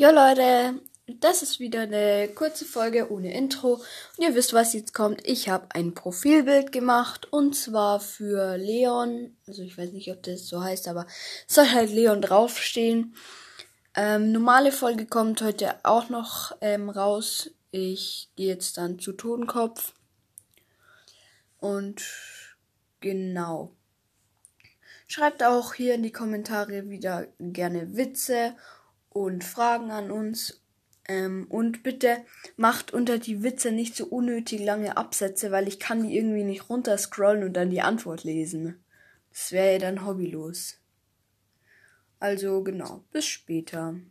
Jo Leute, das ist wieder eine kurze Folge ohne Intro. Und ihr wisst, was jetzt kommt. Ich habe ein Profilbild gemacht und zwar für Leon. Also ich weiß nicht, ob das so heißt, aber soll halt Leon draufstehen. Ähm, normale Folge kommt heute auch noch ähm, raus. Ich gehe jetzt dann zu Totenkopf. Und genau. Schreibt auch hier in die Kommentare wieder gerne Witze und Fragen an uns. Ähm, und bitte macht unter die Witze nicht so unnötig lange Absätze, weil ich kann die irgendwie nicht runterscrollen und dann die Antwort lesen. Das wäre ja dann hobbylos. Also genau, bis später.